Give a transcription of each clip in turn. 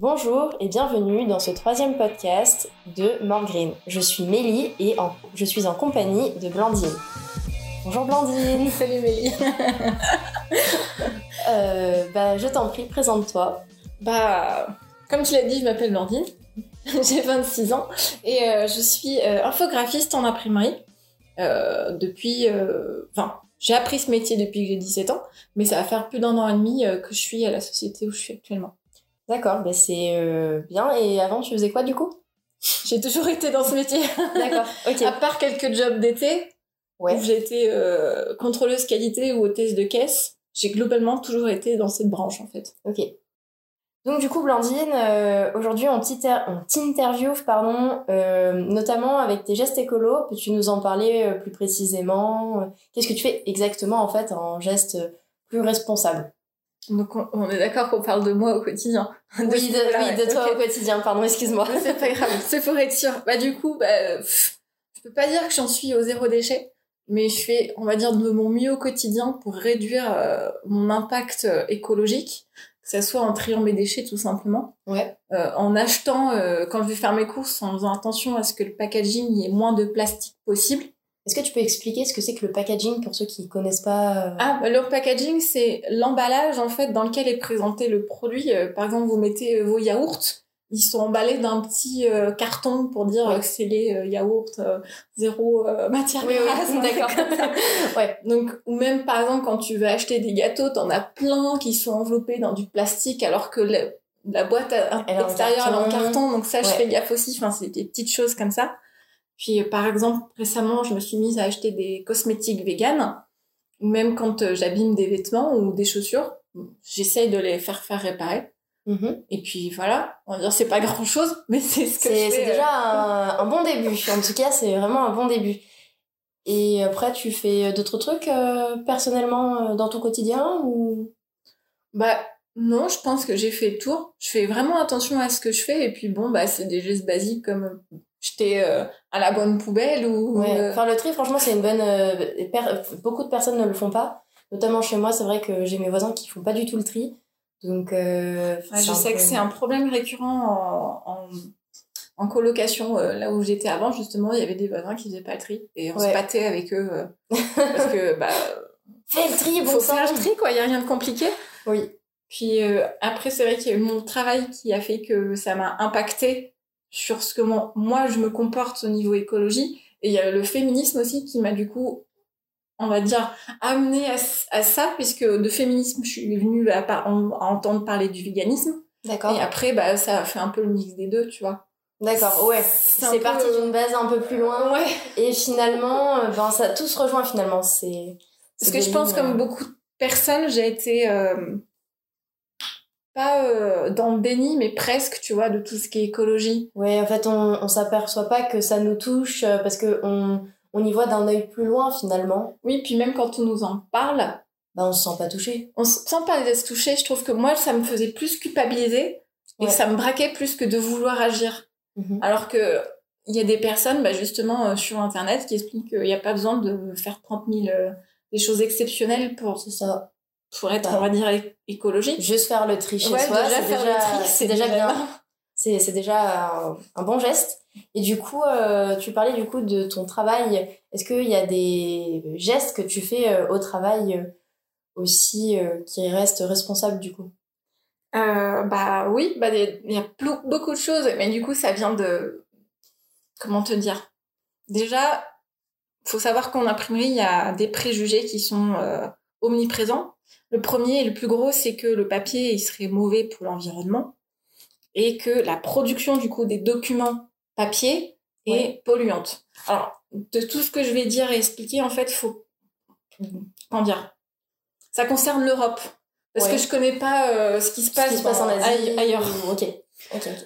Bonjour et bienvenue dans ce troisième podcast de Morgreen. Je suis Mélie et je suis en compagnie de Blandine. Bonjour Blandine. Salut Mélie. Euh, bah, je t'en prie, présente-toi. Bah, comme tu l'as dit, je m'appelle Blandine. J'ai 26 ans et euh, je suis euh, infographiste en imprimerie depuis. Enfin, j'ai appris ce métier depuis que j'ai 17 ans, mais ça va faire plus d'un an et demi que je suis à la société où je suis actuellement. D'accord, bah c'est bien. Et avant, tu faisais quoi du coup? J'ai toujours été dans ce métier. D'accord, ok. À part quelques jobs d'été, ouais. où j'ai été contrôleuse qualité ou hôtesse de caisse j'ai globalement toujours été dans cette branche en fait. Ok. Donc du coup, Blandine, euh, aujourd'hui on t'interviewe, pardon, euh, notamment avec tes gestes écolos. Peux-tu nous en parler euh, plus précisément? Qu'est-ce que tu fais exactement en fait en gestes plus responsables? Donc on, est d'accord qu'on parle de moi au quotidien. oui, de, oui, de toi au quotidien, pardon, excuse-moi. C'est pas grave, c'est pour être sûr. Bah du coup, bah, je peux pas dire que j'en suis au zéro déchet mais je fais, on va dire, de mon mieux au quotidien pour réduire euh, mon impact euh, écologique, que ce soit en triant mes déchets tout simplement, ouais. Euh, en achetant, quand je vais faire mes courses, en faisant attention à ce que le packaging y ait moins de plastique possible. Est-ce que tu peux expliquer ce que c'est que le packaging pour ceux qui connaissent pas Ah, bah, le packaging, c'est l'emballage en fait dans lequel est présenté le produit. par exemple, vous mettez vos yaourts ils sont emballés d'un petit euh, carton pour dire que c'est les euh, yaourts euh, zéro matière grasse. Oui, d'accord. ouais. Donc ou même par exemple quand tu vas acheter des gâteaux, t'en as plein qui sont enveloppés dans du plastique alors que la boîte extérieure est en carton. Donc ça, je fais gaffe aussi. Enfin, c'est des petites choses comme ça. Puis par exemple récemment, je me suis mise à acheter des cosmétiques véganes. Ou même quand j'abîme des vêtements ou des chaussures, j'essaye de les faire faire réparer. Mhm. Et puis voilà, on va dire c'est pas grand chose, mais c'est ce que C'est déjà euh. un, bon début. En tout cas, c'est vraiment un bon début. Et après, tu fais d'autres trucs euh, personnellement euh, dans ton quotidien ou? Bah non, je pense que j'ai fait le tour. Je fais vraiment attention à ce que je fais et puis bon bah c'est des gestes basiques comme jeter à la bonne poubelle ou. Ouais. Enfin le tri, franchement, c'est une bonne. Beaucoup de personnes ne le font pas. Notamment chez moi, c'est vrai que j'ai mes voisins qui font pas du tout le tri. Donc, euh, je sais que c'est un problème récurrent en, en, en colocation. Euh, là où j'étais avant, justement, il y avait des voisins qui faisaient pas le tri et on se battait avec eux euh, parce que bah fais le tri, bon faut faire le tri quoi. Il y a rien de compliqué. Oui. Puis euh, après, c'est vrai qu'il y a eu mon travail qui a fait que ça m'a impacté sur ce que moi je me comporte au niveau écologie. Et il y a le féminisme aussi qui m'a du coup on va dire, amené à, ça, puisque de féminisme, je suis venue à, entendre parler du véganisme. D'accord. Et après, bah, ça a fait un peu le mix des deux, tu vois. D'accord, ouais. C'est parti d'une base un peu plus loin. Ouais. Et finalement, euh, ben, ça tout se rejoint finalement. C'est. Parce que je pense, comme euh, beaucoup de personnes, j'ai été euh, pas euh, dans le déni, mais presque, tu vois, de tout ce qui est écologie. Ouais, en fait, on, on s'aperçoit pas que ça nous touche parce que on on y voit d'un œil plus loin finalement. Oui, puis même quand on nous en parle, bah on se sent pas touché. On se sent pas se toucher. Je trouve que moi, ça me faisait plus culpabiliser et ça me braquait plus que de vouloir agir. Mhm. Alors que il y a des personnes, bah justement euh, sur internet, qui expliquent qu'il n'y a pas besoin de faire 30 000 euh, des choses exceptionnelles pour ça. Pour être, bah. on va dire, écologique. Juste faire le tri chez soi, c'est déjà, déjà bien. C'est déjà un bon geste. Et du coup, euh, tu parlais du coup de ton travail. Est-ce qu'il y a des gestes que tu fais euh, au travail euh, aussi qui restent responsables du coup? Bah oui, bah il y a beaucoup de choses, mais du coup ça vient de comment te dire? Déjà, faut savoir qu'en imprimerie il y a des préjugés qui sont omniprésents. Le premier et le plus gros, c'est que le papier il serait mauvais pour l'environnement et que la production du coup des documents papier et polluante. Alors, de tout ce que je vais dire et expliquer, en fait, faut comment dire Ça concerne l'Europe parce que je connais pas euh, ce qui se passe, en Asie ailleurs. Ok.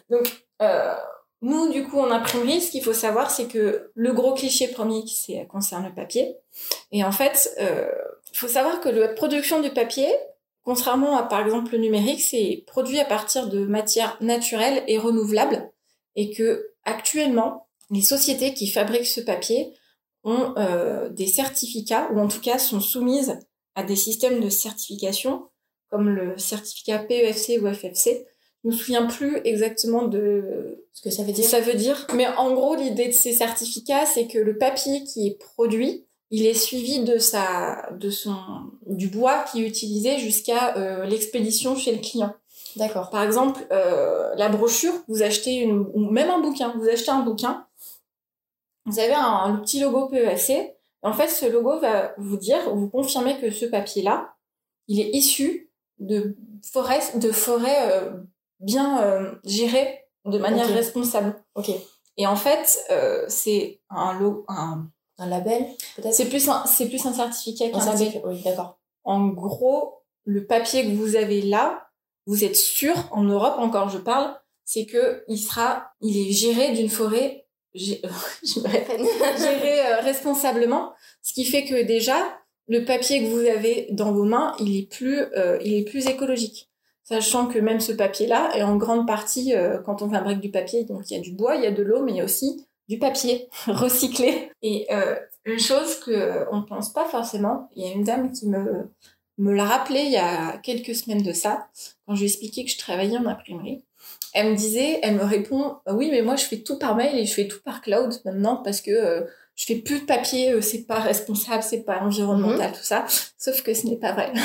Donc euh, nous, du coup, en imprimerie, ce qu'il faut savoir, c'est que le gros cliché premier, c'est concerne le papier. Et en fait, il euh, faut savoir que la production du papier, contrairement à par exemple le numérique, c'est produit à partir de matières naturelles et renouvelables, et que actuellement, les sociétés qui fabriquent ce papier ont euh, des certificats, ou en tout cas sont soumises à des systèmes de certification, comme le certificat PEFC ou FFC. Je me souviens plus exactement de ce que ça veut dire. Ça veut dire. Mais en gros, l'idée de ces certificats, c'est que le papier qui est produit, il est suivi de sa, de son, du bois qui est utilisé jusqu'à euh, l'expédition chez le client. D'accord. Par exemple, euh, la brochure, vous achetez une, ou même un bouquin, vous achetez un bouquin, vous avez un, petit logo PESC. En fait, ce logo va vous dire, vous confirmer que ce papier-là, il est issu de forêts, de forêts euh, bien euh, gérées de manière responsable. Ok. Et en fait, euh, c'est un, lo un, un label, peut-être? C'est plus un, c'est plus un certificat qu'un label. Oui, d'accord. En gros, le papier que vous avez là, vous êtes sûr, en Europe encore, je parle, c'est que il sera, il est géré d'une forêt je me répète, gérer euh, responsablement. Ce qui fait que déjà, le papier que vous avez dans vos mains, il est plus, euh, il est plus écologique. Sachant que même ce papier-là est en grande partie, euh, quand on fabrique du papier, donc il y a du bois, il y a de l'eau, mais il y a aussi du papier recyclé. Et une chose que on pense pas forcément, il y a une dame qui me me l'a rappelé il y a quelques semaines de ça, quand je lui ai expliqué que je travaillais en imprimerie elle me disait, elle me répond, euh, oui, mais moi je fais tout par mail et je fais tout par cloud maintenant parce que euh, je fais plus de papier, euh, c'est pas responsable, c'est pas environnemental, mhm. tout ça. Sauf que ce n'est pas vrai.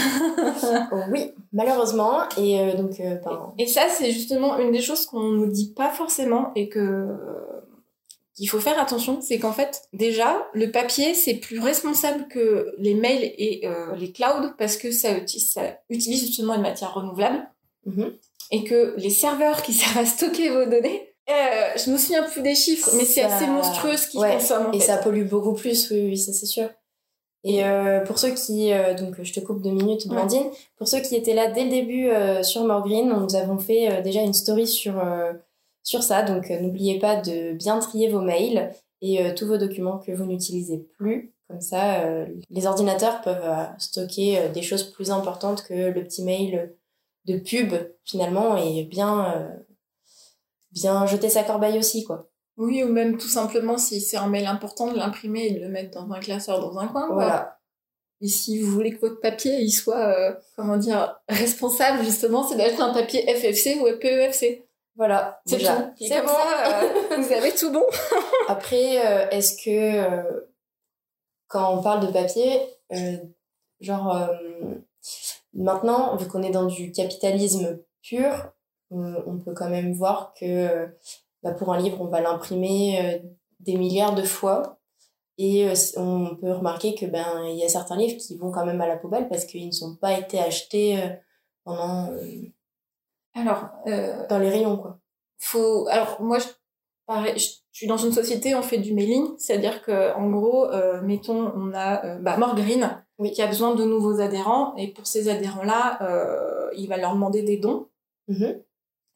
Oh oui, malheureusement. Et donc, et, ça, c'est justement une des choses qu'on nous dit pas forcément et que qu'il faut faire attention, c'est qu'en fait, déjà, le papier, c'est plus responsable que les mails et les clouds parce que ça, ça utilise justement une matière renouvelable. Mhm et que les serveurs qui servent à stocker vos données, euh, je me souviens plus des chiffres, mais c'est assez monstrueux ce qu'ils consomment. et ça pollue beaucoup plus, oui, oui, ça c'est sûr. Et euh, pour ceux qui, euh, donc je te coupe deux minutes, Blandine, pour ceux qui étaient là dès le début sur Morgreen, nous avons fait déjà une story sur sur ça, donc n'oubliez pas de bien trier vos mails et tous vos documents que vous n'utilisez plus. Comme ça, les ordinateurs peuvent stocker des choses plus importantes que le petit mail de pub finalement et bien bien jeter sa corbeille aussi quoi. Oui, ou même tout simplement si c'est un mail important de l'imprimer et de le mettre dans un classeur dans un coin. Voilà. Et si vous voulez que votre papier il soit euh, comment dire responsable justement, c'est d'acheter un papier FFC ou PEFC. Voilà, c'est bien. C'est bon. Euh, vous avez tout bon. Après, est-ce que quand on parle de papier, genre Maintenant, vu qu'on est dans du capitalisme pur, on, peut quand même voir que bah, pour un livre, on va l'imprimer euh, des milliards de fois. Et euh, on peut remarquer que ben il y a certains livres qui vont quand même à la poubelle parce qu'ils ne sont pas été achetés euh, pendant alors dans les rayons quoi. Faut alors moi je pareil, je suis dans une société on fait du mailing, c'est-à-dire que en gros mettons on a bah Morgreen oui. qui a besoin de nouveaux adhérents. Et pour ces adhérents-là, euh, il va leur demander des dons. Mm-hmm.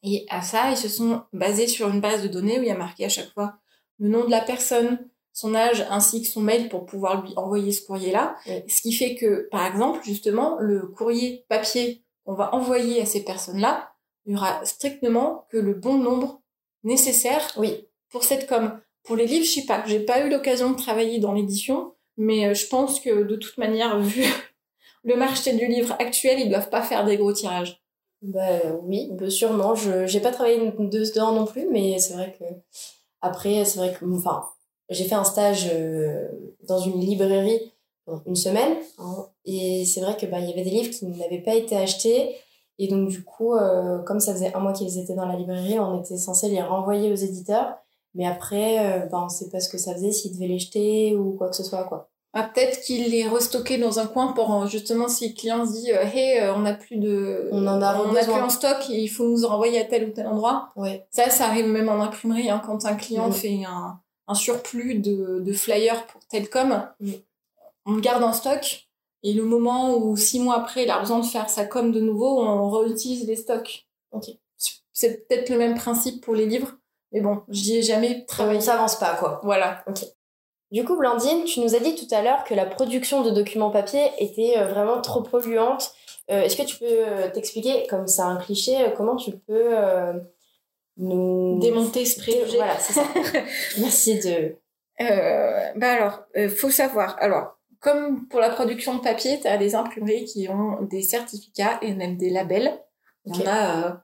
Et à ça, ils se sont basés sur une base de données où il y a marqué à chaque fois le nom de la personne, son âge ainsi que son mail pour pouvoir lui envoyer ce courrier-là. Ce qui fait que, par exemple, justement, le courrier papier qu'on va envoyer à ces personnes-là, il y aura strictement que le bon nombre nécessaire oui. pour cette com. Pour les livres, je sais pas, j'ai pas eu l'occasion de travailler dans l'édition, mais euh, je pense que de toute manière, vu le marché du livre actuel, ils doivent pas faire des gros tirages. Bah oui, bah, sûrement. Je j'ai pas travaillé dedans non plus, mais c'est vrai que après c'est vrai que enfin j'ai fait un stage euh, dans une librairie une semaine hein, et c'est vrai que bah y avait des livres qui n'avaient pas été achetés et donc du coup euh, comme ça faisait un mois qu'ils étaient dans la librairie, on était censé les renvoyer aux éditeurs mais après, euh, ben, on sait pas ce que ça faisait, s'ils devaient les jeter ou quoi que ce soit, quoi. Ah, peut-être qu'il les restockait dans un coin pour euh, justement si le client se dit euh, hey euh, on n'a plus de on en a, on a plus en stock il faut nous renvoyer à tel ou tel endroit ouais. ça ça arrive même en imprimerie hein, quand un client mm. fait un, un surplus de, de flyers pour Telcom mm. on le garde en stock et le moment où six mois après il a besoin de faire sa com de nouveau on réutilise les stocks ok c'est peut-être le même principe pour les livres mais bon, j'y ai jamais travaillé. Ça avance pas, quoi. Voilà. Ok. Du coup, Blandine, tu nous as dit tout à l'heure que la production de documents papier était euh, vraiment trop polluante. Euh, Est-ce que tu peux euh, t'expliquer, comme c'est un cliché, euh, comment tu peux euh, nous démonter ce préjugé Voilà, c'est ça. Merci de. bah alors, faut savoir. Alors, comme pour la production de papier, tu as des imprimeries qui ont des certificats et même des labels. Il y en a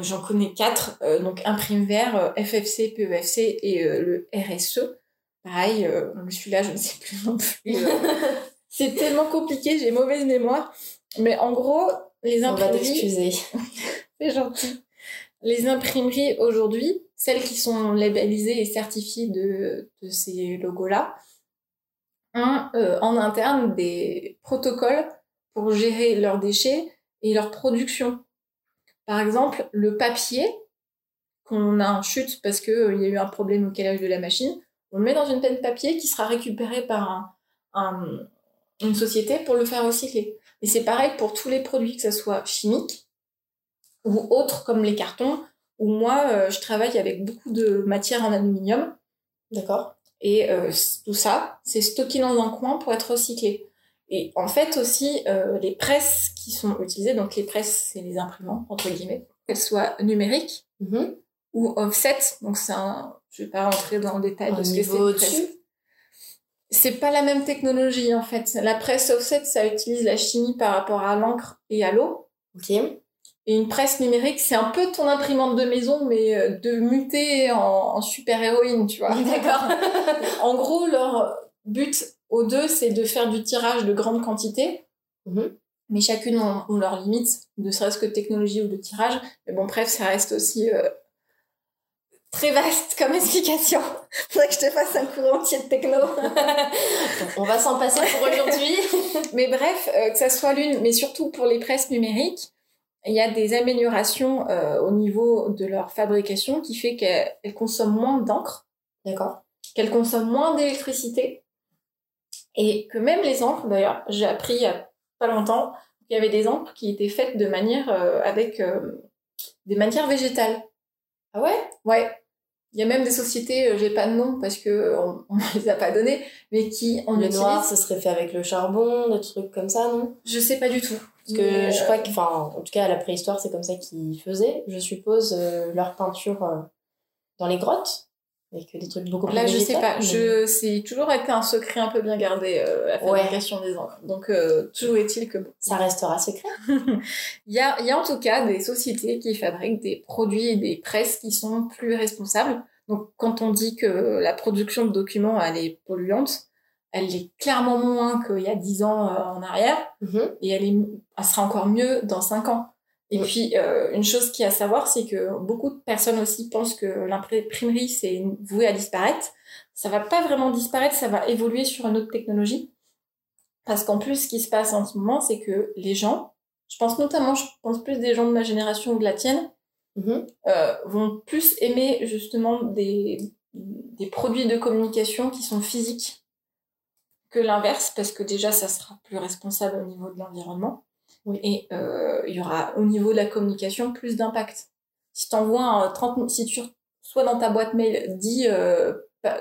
J'en connais quatre, donc imprime vert, FFC, PEFC et le RSE. Pareil, celui-là, je ne sais plus non plus. c'est tellement compliqué, j'ai mauvaise mémoire. Mais en gros, les imprimeries... On va t'excuser. c'est gentil. Les imprimeries aujourd'hui, celles qui sont labellisées et certifiées de, de ces logos-là, ont euh, en interne des protocoles pour gérer leurs déchets et leur production. Par exemple, le papier qu'on a en chute parce qu'il euh, y a eu un problème au calage de la machine, on le met dans une peine papier qui sera récupérée par une société pour le faire recycler. Et c'est pareil pour tous les produits, que ce soit chimiques ou autres comme les cartons, où moi, euh, je travaille avec beaucoup de matières en aluminium. D'accord? Et euh, tout ça, c'est stocké dans un coin pour être recyclé. Et en fait aussi, euh, les presses qui sont utilisées, donc les presses, c'est les imprimantes, entre guillemets, qu'elles soient numériques mm-hmm. ou offset, donc c'est un... Je vais pas rentrer dans le détail de ce que c'est. C'est pas la même technologie en fait. La presse offset, ça utilise la chimie par rapport à l'encre et à l'eau. Ok. Et une presse numérique, c'est un peu ton imprimante de maison, mais euh, de muter en, super-héroïne, tu vois. D'accord. en gros, leur but aux deux, c'est de faire du tirage de grande quantité. Mhm. Mais chacune ont, leurs limites, ne serait-ce que de technologie ou de tirage. Mais bon, bref, ça reste aussi euh, très vaste comme explication. Faudrait que je te fasse un cours entier de techno. On va s'en passer pour aujourd'hui. mais bref, euh, que ça soit l'une, mais surtout pour les presses numériques, il y a des améliorations euh, au niveau de leur fabrication qui fait qu'elles consomment moins d'encre. D'accord. Qu'elles consomment moins d'électricité. Et que même les encres, d'ailleurs, j'ai appris il y a pas longtemps qu'il y avait des encres qui étaient faites de manière euh, avec des matières végétales. Ah ouais? Ouais. Il y a même des sociétés, j'ai pas de nom parce que on, ne les a pas données, mais qui en le noir, ce serait fait avec le charbon, des trucs comme ça, non? Je sais pas du tout. Parce que je crois que, enfin, en tout cas, à la préhistoire, c'est comme ça qu'ils faisaient, je suppose, euh, leur peinture euh, dans les grottes. Avec des trucs beaucoup plus Là, je sais pas. Je, c'est toujours été un secret un peu bien gardé, euh, la fabrication des encres. Donc, toujours est-il que Ça restera secret. il, y a, il y a en tout cas des sociétés qui fabriquent des produits et des presses qui sont plus responsables. Donc, quand on dit que la production de documents, elle est polluante, elle est clairement moins qu'il y a dix ans euh, en arrière, mm-hmm. et elle, est, elle sera encore mieux dans cinq ans. Et puis, euh, une chose qui est à savoir, c'est que beaucoup de personnes aussi pensent que l'imprimerie, c'est voué à disparaître. Ça va pas vraiment disparaître, ça va évoluer sur une autre technologie. Parce qu'en plus, ce qui se passe en ce moment, c'est que les gens, je pense notamment, je pense plus des gens de ma génération ou de la tienne, mm-hmm. euh, vont plus aimer justement des, des produits de communication qui sont physiques que l'inverse, parce que déjà, ça sera plus responsable au niveau de l'environnement. Oui. Et euh, il y aura au niveau de la communication plus d'impact. Si tu envoies 30, si tu soit dans ta boîte mail 10, euh,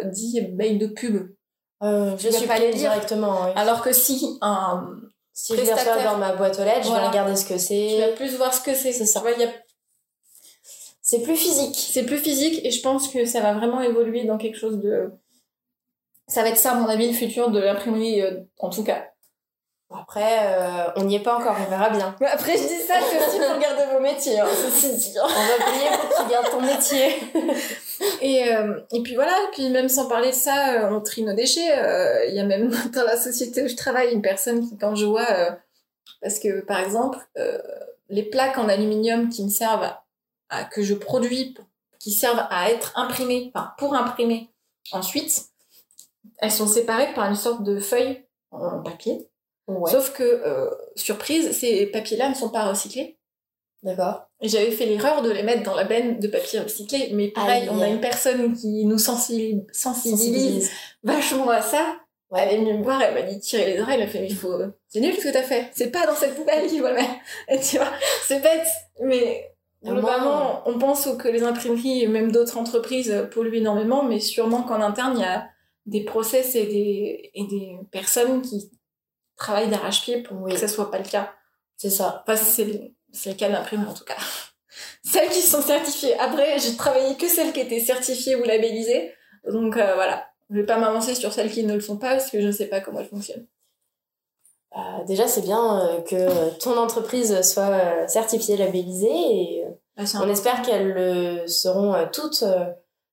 10 mails de pub, euh, je suis pas les directement. Alors que si un si je les reçois dans ma boîte aux lettres, je vais regarder ce que c'est. Tu vas plus voir ce que c'est. C'est ça. a... C'est plus physique. C'est plus physique et je pense que ça va vraiment évoluer dans quelque chose de ça va être ça, à mon avis, le futur de l'imprimerie, euh, en tout cas. Après, euh, on n'y est pas encore, on verra bien. Mais après, je dis ça, c'est aussi pour garder vos métiers, hein, ceci dit. On va prier pour que tu gardes ton métier. et, euh, et puis voilà, puis même sans parler de ça, on trie nos déchets. Il y a même dans la société où je travaille une personne qui, quand je vois, parce que par exemple, les plaques en aluminium qui me servent à, que je produis, qui servent à être imprimées, enfin pour imprimer ensuite, elles sont séparées par une sorte de feuille en papier. Sauf que, euh, surprise, ces papiers-là ne sont pas recyclés. D'accord. J'avais fait l'erreur de les mettre dans la benne de papier recyclé, mais pareil, on a une personne qui nous sensibilise, vachement à ça. Elle est venue me voir, elle m'a dit tirer les oreilles, elle a fait il faut, c'est nul ce que t'as fait, c'est pas dans cette poubelle qu'il faut le mettre. Et tu vois, c'est bête, mais globalement, on pense que les imprimeries et même d'autres entreprises polluent énormément, mais sûrement qu'en interne, il y a des process et des, et des personnes qui travaillent d'arrache-pied pour que ça soit pas le cas. C'est ça. Enfin, c'est le cas de l'imprimeur en tout cas. Celles qui sont certifiées. Après, j'ai travaillé que celles qui étaient certifiées ou labellisées. Donc euh, voilà. Je vais pas m'avancer sur celles qui ne le sont pas parce que je ne sais pas comment elles fonctionnent. Euh, déjà, c'est bien euh, que ton entreprise soit certifiée, labellisée et Bah, On espère qu'elles le seront toutes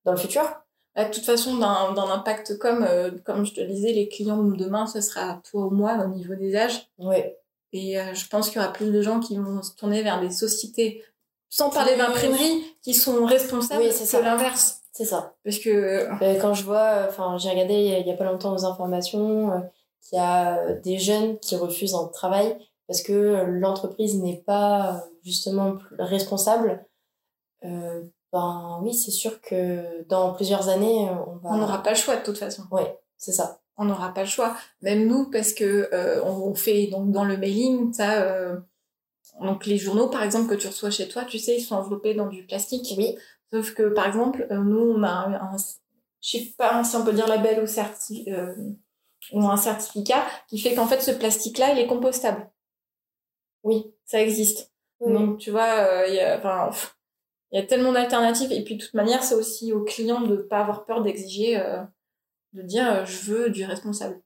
dans le futur. Bah, de toute façon, dans, dans l'impact comme, euh, comme je te le disais, les clients de demain, ce sera toi ou moi au niveau des âges. Ouais. Et euh, je pense qu'il y aura plus de gens qui vont se tourner vers des sociétés, sans parler d'imprimerie, qui sont responsables Oui, c'est l'inverse. C'est ça. Parce que Euh, Quand je vois, enfin, j'ai regardé il y a- pas longtemps aux informations euh, qu'il y a des jeunes qui refusent un travail parce que l'entreprise n'est pas justement responsable. Ben oui, c'est sûr que dans plusieurs années, on va. on n'aura pas le choix de toute façon. Ouais, c'est ça. On n'aura pas le choix. Même nous, parce que euh, on, fait donc dans le mailing, ça, euh, donc les journaux par exemple que tu reçois chez toi, tu sais, ils sont enveloppés dans du plastique. Oui. Sauf que par exemple, euh, nous on a un, un- je sais pas si on peut dire label ou certi, ou un certificat qui fait qu'en fait ce plastique-là, il est compostable. Oui. Ça existe. Oui. Donc tu vois, il y a, enfin, il y a tellement d'alternatives. Et puis de toute manière, c'est aussi aux clients de pas avoir peur d'exiger, euh, de dire euh, je veux du responsable.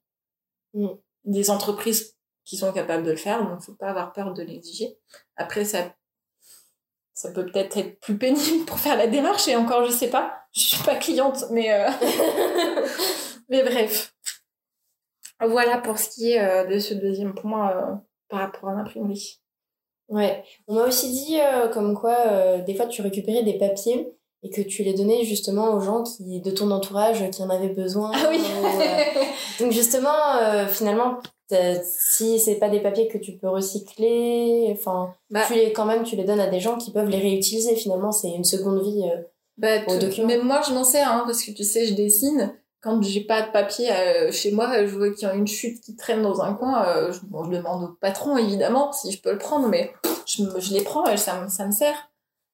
Mm. Des entreprises qui sont capables de le faire, donc faut pas avoir peur de l'exiger. Après, ça, ça peut peut-être être plus pénible pour faire la démarche. Et encore, je sais pas. Je suis pas cliente, mais euh, mais bref. Voilà pour ce qui est de ce deuxième point par rapport à l'imprimerie. Ouais. On m'a aussi dit euh, comme quoi euh, des fois tu récupérais des papiers et que tu les donnais justement aux gens qui de ton entourage qui en avaient besoin. Ah oui. ou, euh, Donc justement, euh, finalement, si c'est pas des papiers que tu peux recycler, enfin, Bah, tu les quand même tu les donnes à des gens qui peuvent les réutiliser. Finalement, c'est une seconde vie. euh. Bah, Au tout- document. Même moi, je m'en sers, hein, parce que tu sais, je dessine. Quand j'ai pas de papier euh, chez moi, je vois qu'il y a une chute qui traîne dans un coin. euh, je, bon, je demande au patron, évidemment, si je peux le prendre, mais je, me- je les prends et ça, me- ça me sert.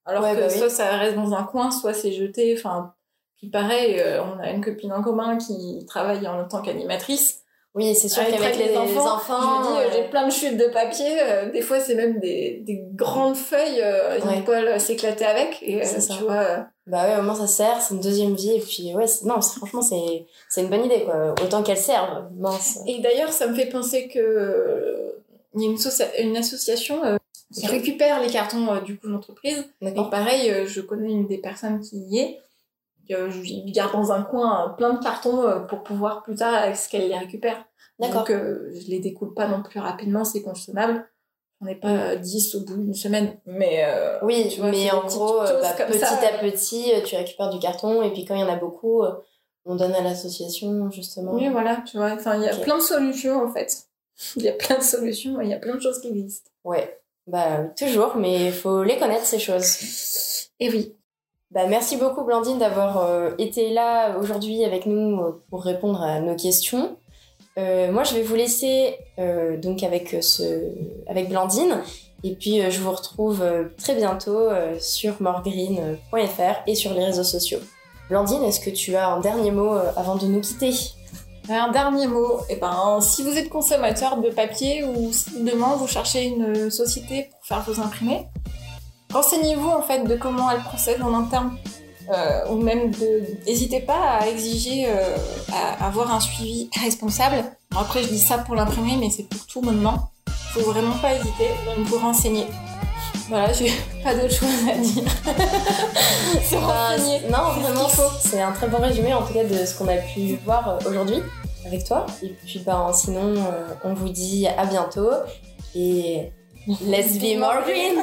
Alors Ouais, que bah oui. soit ça reste dans un coin, soit c'est jeté. Enfin, puis pareil, euh, on a une copine en commun qui travaille en tant qu'animatrice. Oui, c'est sûr qu'avec les, les enfants, enfants, je me dis, euh, j'ai plein de chutes de papier. euh, des fois, c'est même des, des grandes feuilles. Euh, ils Ouais. pas s'éclater avec. Et euh, C'est ça. tu vois. bah ouais, au moins ça sert, c'est une deuxième vie. Et puis ouais, non, franchement, c'est c'est une bonne idée quoi. Autant qu'elle serve. Mince. Et d'ailleurs, ça me fait penser que il y a une, socia- une association qui récupère les cartons du coup d'entreprise. Et pareil, je connais une des personnes qui y est. Euh, je lui garde dans un coin euh, plein de cartons euh, pour pouvoir plus tard est-ce qu'elle les récupère. D'accord. Donc euh, je les découpe pas non plus rapidement, c'est consommable. J'en ai pas euh, 10 au bout d'une semaine, mais Oui, tu vois, mais en gros, bah, petit ça. à petit, tu récupères du carton et puis quand il y en a beaucoup, on donne à l'association justement. oui, voilà, tu vois. Enfin, il y a plein de solutions en fait. Il y a plein de solutions, il y a plein de choses qui existent. Ouais, bah oui, toujours, mais il faut les connaître ces choses. Et oui. Bah merci beaucoup Blandine d'avoir euh, été là aujourd'hui avec nous euh, pour répondre à nos questions. Euh, moi je vais vous laisser donc avec ce avec Blandine et puis je vous retrouve très bientôt sur morgreen.fr et sur les réseaux sociaux. Blandine, est-ce que tu as un dernier mot avant de nous quitter? Un dernier mot, eh ben, si vous êtes consommateur de papier ou si demain vous cherchez une société pour faire vos imprimés, renseignez-vous en fait de comment elle procède en interne. Euh, ou même de n'hésitez pas à exiger euh, à avoir un suivi responsable. Bon, après je dis ça pour l'imprimer mais c'est pour tout maintenant. Faut vraiment pas hésiter vous renseigner. Voilà, j'ai pas d'autre chose à dire. c'est Bah, renseigner. Non, vraiment, faut. c'est un très bon résumé en tout cas de ce qu'on a pu voir euh, aujourd'hui avec toi. Et puis ben, sinon, euh, on vous dit à bientôt et let's be more green